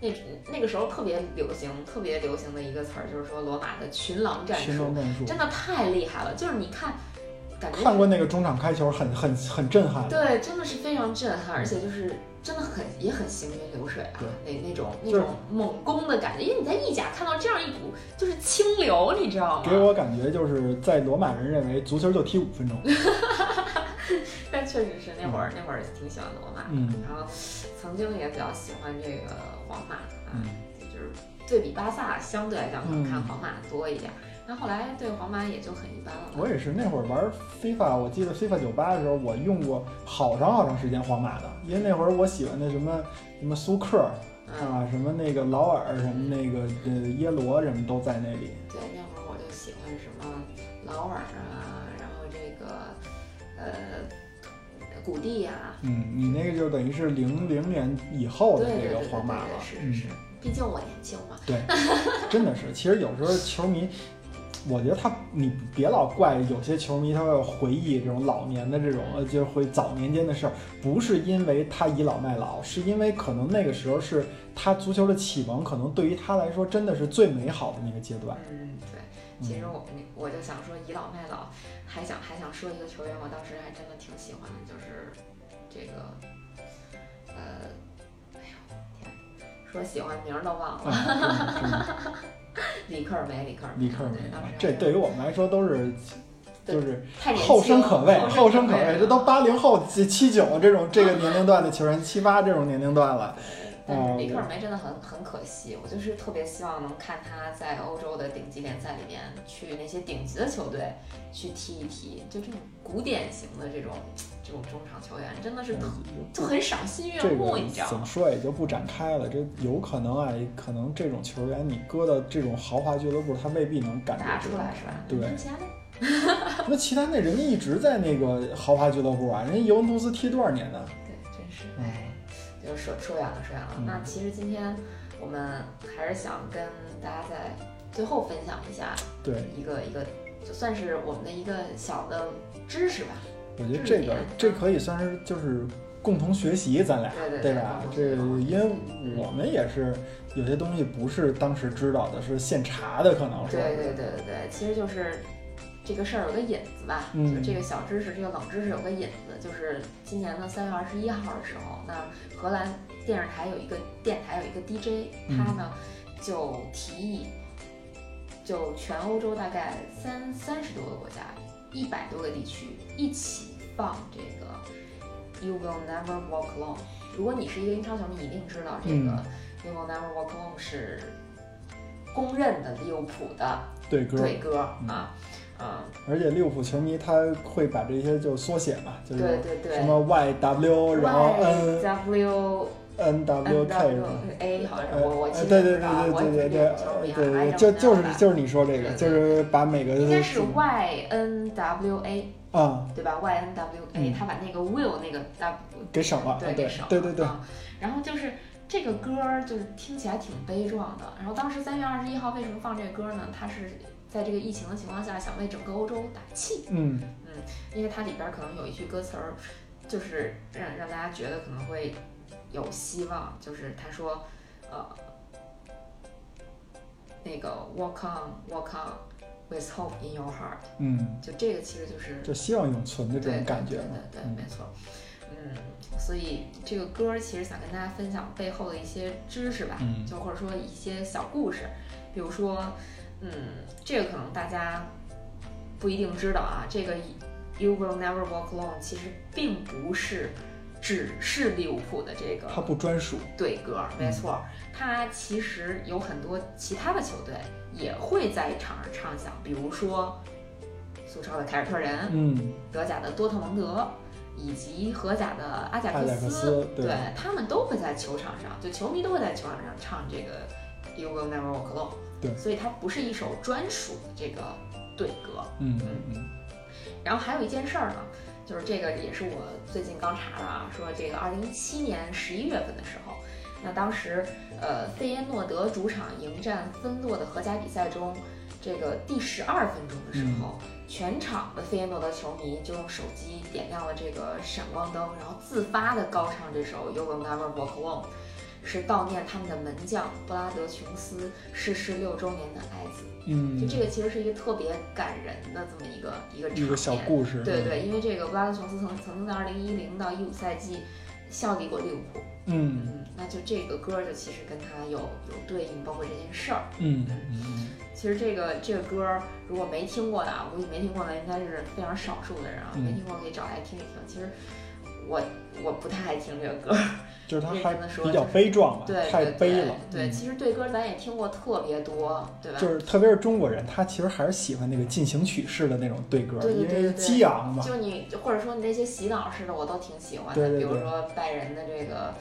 那那个时候特别流行，特别流行的一个词儿就是说罗马的群狼战术，真的太厉害了。就是你看，感觉看过那个中场开球，很很很震撼。对，真的是非常震撼，而且就是真的很也很行云流水啊，那那种那种猛攻的感觉。因为你在意甲看到这样一股就是清流，你知道吗？给我感觉就是在罗马人认为足球就踢五分钟，但确实是那会儿那会儿挺喜欢罗马的，嗯然后曾经也比较喜欢这个皇马啊。嗯就是对比巴萨，相对来讲可能看嗯皇马多一点。那、后来对皇马也就很一般了。我也是那会儿玩 FIFA，我记得 FIFA 九八的时候，我用过好长好长时间皇马的，因为那会儿我喜欢的什么什么苏克嗯，啊，什么那个劳尔，什么那个呃耶罗，什么都在那里。对，那会儿我就喜欢什么劳尔啊，然后这个呃古蒂呀、嗯，你那个就等于是零零年以后的这个皇马了，是是，毕竟我年轻嘛。对真的是，其实有时候球迷，我觉得他你别老怪有些球迷他会回忆这种老年的这种，呃，就是会早年间的事儿，不是因为他倚老卖老，是因为可能那个时候是他足球的启蒙，可能对于他来说真的是最美好的那个阶段。嗯，对。其实我我就想说倚老卖老，还想还想说一个球员，我当时还真的挺喜欢的，就是这个呃，哎呦天，说喜欢名儿都忘了，真的里克尔梅，里克尔梅，里克尔梅对，当时这对于我们来说都是。就是后生可畏，后生可畏畏，这都八零后、七七九这种这个年龄段的球员，七八这种年龄段了。但是哦里克尔梅真的很很可惜，我就是特别希望能看他在欧洲的顶级联赛里面去那些顶级的球队去踢一踢，就这种古典型的这种这种中场球员，真的是特就很赏心悦这目，个你知道吗？怎么说也就不展开了。这有可能啊，可能这种球员你搁到这种豪华俱乐部，他未必能感觉打出来是吧？对 那其他那齐达内人家一直在那个豪华俱乐部啊，人家尤文图斯踢多少年呢？就说说远了说远了。嗯那其实今天我们还是想跟大家在最后分享一下对，一个一个，就算是我们的一个小的知识吧。我觉得这个这可以算是就是共同学习，咱俩对对对吧？这因为我们也是有些东西不是当时知道的，是现查的，可能是。对对对对对，其实就是这个事儿有个引子吧，嗯就这个小知识，这个冷知识有个引子，就是今年的三月二十一号的时候，那荷兰电视台有一个电台有一个 DJ，嗯他呢就提议，就全欧洲大概三三十多个国家，一百多个地区一起放这个 You Will Never Walk Alone。如果你是一个英超球迷，你一定知道这个嗯 You Will Never Walk Alone 是公认的利物浦的对歌。队歌嗯啊，嗯，而且利物浦球迷他会把这些就缩写嘛，就是对对对，什么 YW，然后 N W N W K 是吧？A 好像我我其实对对对对对对就就是就是你说这个，就是把每个应该是 Y N W A 啊对吧？Y N W 嗯 A，他把那个 will 那个 W 给省了，对对给省了对对对，啊然后就是这个歌儿就是听起来挺悲壮的。然后当时三月二十一号为什么放这个歌呢？它是在这个疫情的情况下，想为整个欧洲打气。嗯嗯因为它里边儿可能有一句歌词儿，就是让让大家觉得可能会有希望，就是他说，呃，那个 walk on walk on with hope in your heart，嗯，就这个其实就是就希望永存的这种感觉对嘛，对对，嗯没错。嗯，所以这个歌儿其实想跟大家分享背后的一些知识吧，嗯就或者说一些小故事，比如说，嗯，这个可能大家不一定知道啊，这个 You Will Never Walk Alone 其实并不是只是利物浦的这个它不专属。对歌，没错，它其实有很多其他的球队也会在场上唱响，比如说苏超的凯尔特人，嗯，德甲的多特蒙德，以及荷甲的阿贾克斯对对他们都会在球场上，就球迷都会在球场上唱这个 You Will Never Walk Alone。对所以它不是一首专属的这个对歌。嗯嗯嗯，然后还有一件事儿呢，就是这个也是我最近刚查的啊，说这个二零一七年十一月份的时候，那当时呃费耶诺德主场迎战芬洛的荷甲比赛中，这个第十二分钟的时候，全场的费耶诺德球迷就用手机点亮了这个闪光灯，然后自发的高唱这首 You Will Never Walk Alone。是悼念他们的门将布拉德琼斯逝世六周年的爱子，嗯，就这个其实是一个特别感人的这么一个一个场面。一个小故事。对对，因为这个布拉德琼斯曾曾经在二零一零到一五赛季效力过利物浦，嗯嗯，那就这个歌就其实跟他有有对应，包括这件事儿。嗯嗯嗯其实这个这个歌如果没听过的啊，我估计没听过的应该是非常少数的人啊，嗯没听过可以找来听一听。其实我我不太爱听这个歌，就是他还比较悲壮吧，对，太悲了。对，嗯其实对歌咱也听过特别多，对吧？就是特别是中国人，他其实还是喜欢那个进行曲式的那种对歌，因为激昂嘛。就你或者说你那些洗脑式的，我都挺喜欢的。比如说拜仁的这个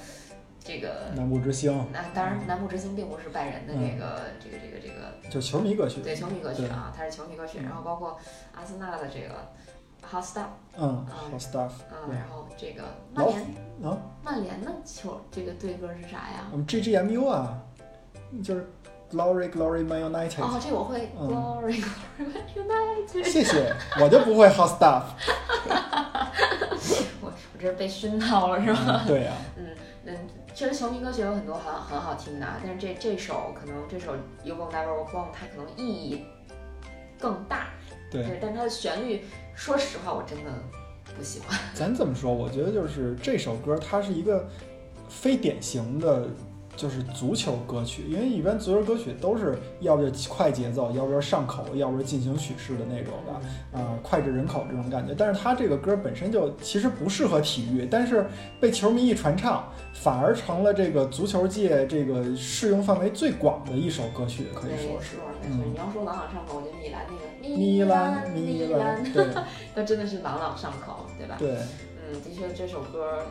这个，南部之星那当然南部之星并不是拜仁的嗯这个、这个这个这个就球迷歌曲，对球迷歌曲啊，它是球迷歌曲。嗯然后包括阿森纳的这个 Hot Stuff，嗯嗯好 stuff，嗯，然后这个曼联啊，曼联的球这个队歌是啥呀？我们 GGMU 啊，就是 Glory Glory Man United，、哦，这我会嗯。Glory Glory United。谢谢，我就不会 Hot stuff，我我这是被熏到了是吧？嗯对呀、嗯嗯，确实球迷歌曲有很多很很好听的，啊，但是这这首可能这首 You Will Never Walk Alone 它可能意义更大，对，对，但它的旋律，说实话我真的不喜欢。咱这么说，我觉得就是这首歌它是一个非典型的。就是足球歌曲，因为一般足球歌曲都是要不就快节奏，要不就上口，要不就进行曲式的那种的。啊、脍炙人口这种感觉。但是它这个歌本身就其实不适合体育，但是被球迷一传唱，反而成了这个足球界这个适用范围最广的一首歌曲，可以没说是。错没错，你要说朗朗上口，我觉得米兰那个米兰，兰米兰，兰，对 那真的是朗朗上口，对吧？对，嗯，的确这首歌，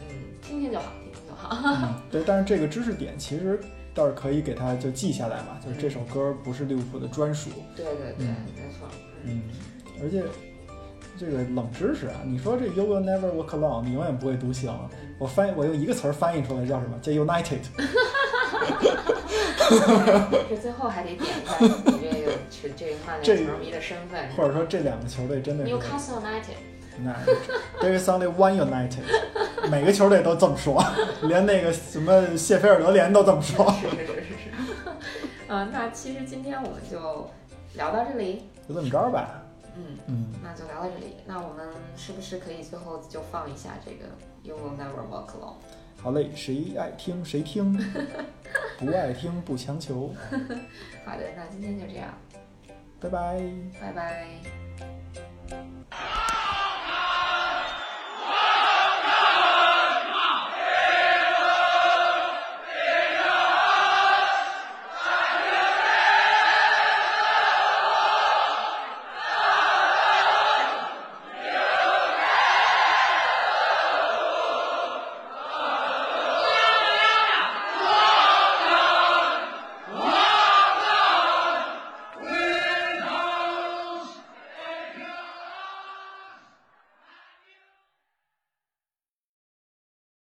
嗯，听听就好，听听就好。嗯对。但是这个知识点其实倒是可以给它就记下来嘛，就是这首歌不是利物浦的专属。对对对，嗯没错。嗯，嗯，而且这个冷知识啊，你说这 You will never walk alone，你永远不会独行。我翻我用一个词儿翻译出来叫什么？叫 United。这最后还得点一下你这个是这个曼这联球迷的身份。或者说这两个球队真的是 Newcastle United，那 there is only one United，每个球队都这么说，连那个什么谢菲尔德联都这么说。是是是是是。呃，那其实今天我们就聊到这里，就这么着吧，嗯，嗯，那就聊到这里。那我们是不是可以最后就放一下这个 You Will Never Walk Alone？好嘞，谁爱听谁听，不爱听不强求，好的，那今天就这样，拜拜。拜拜。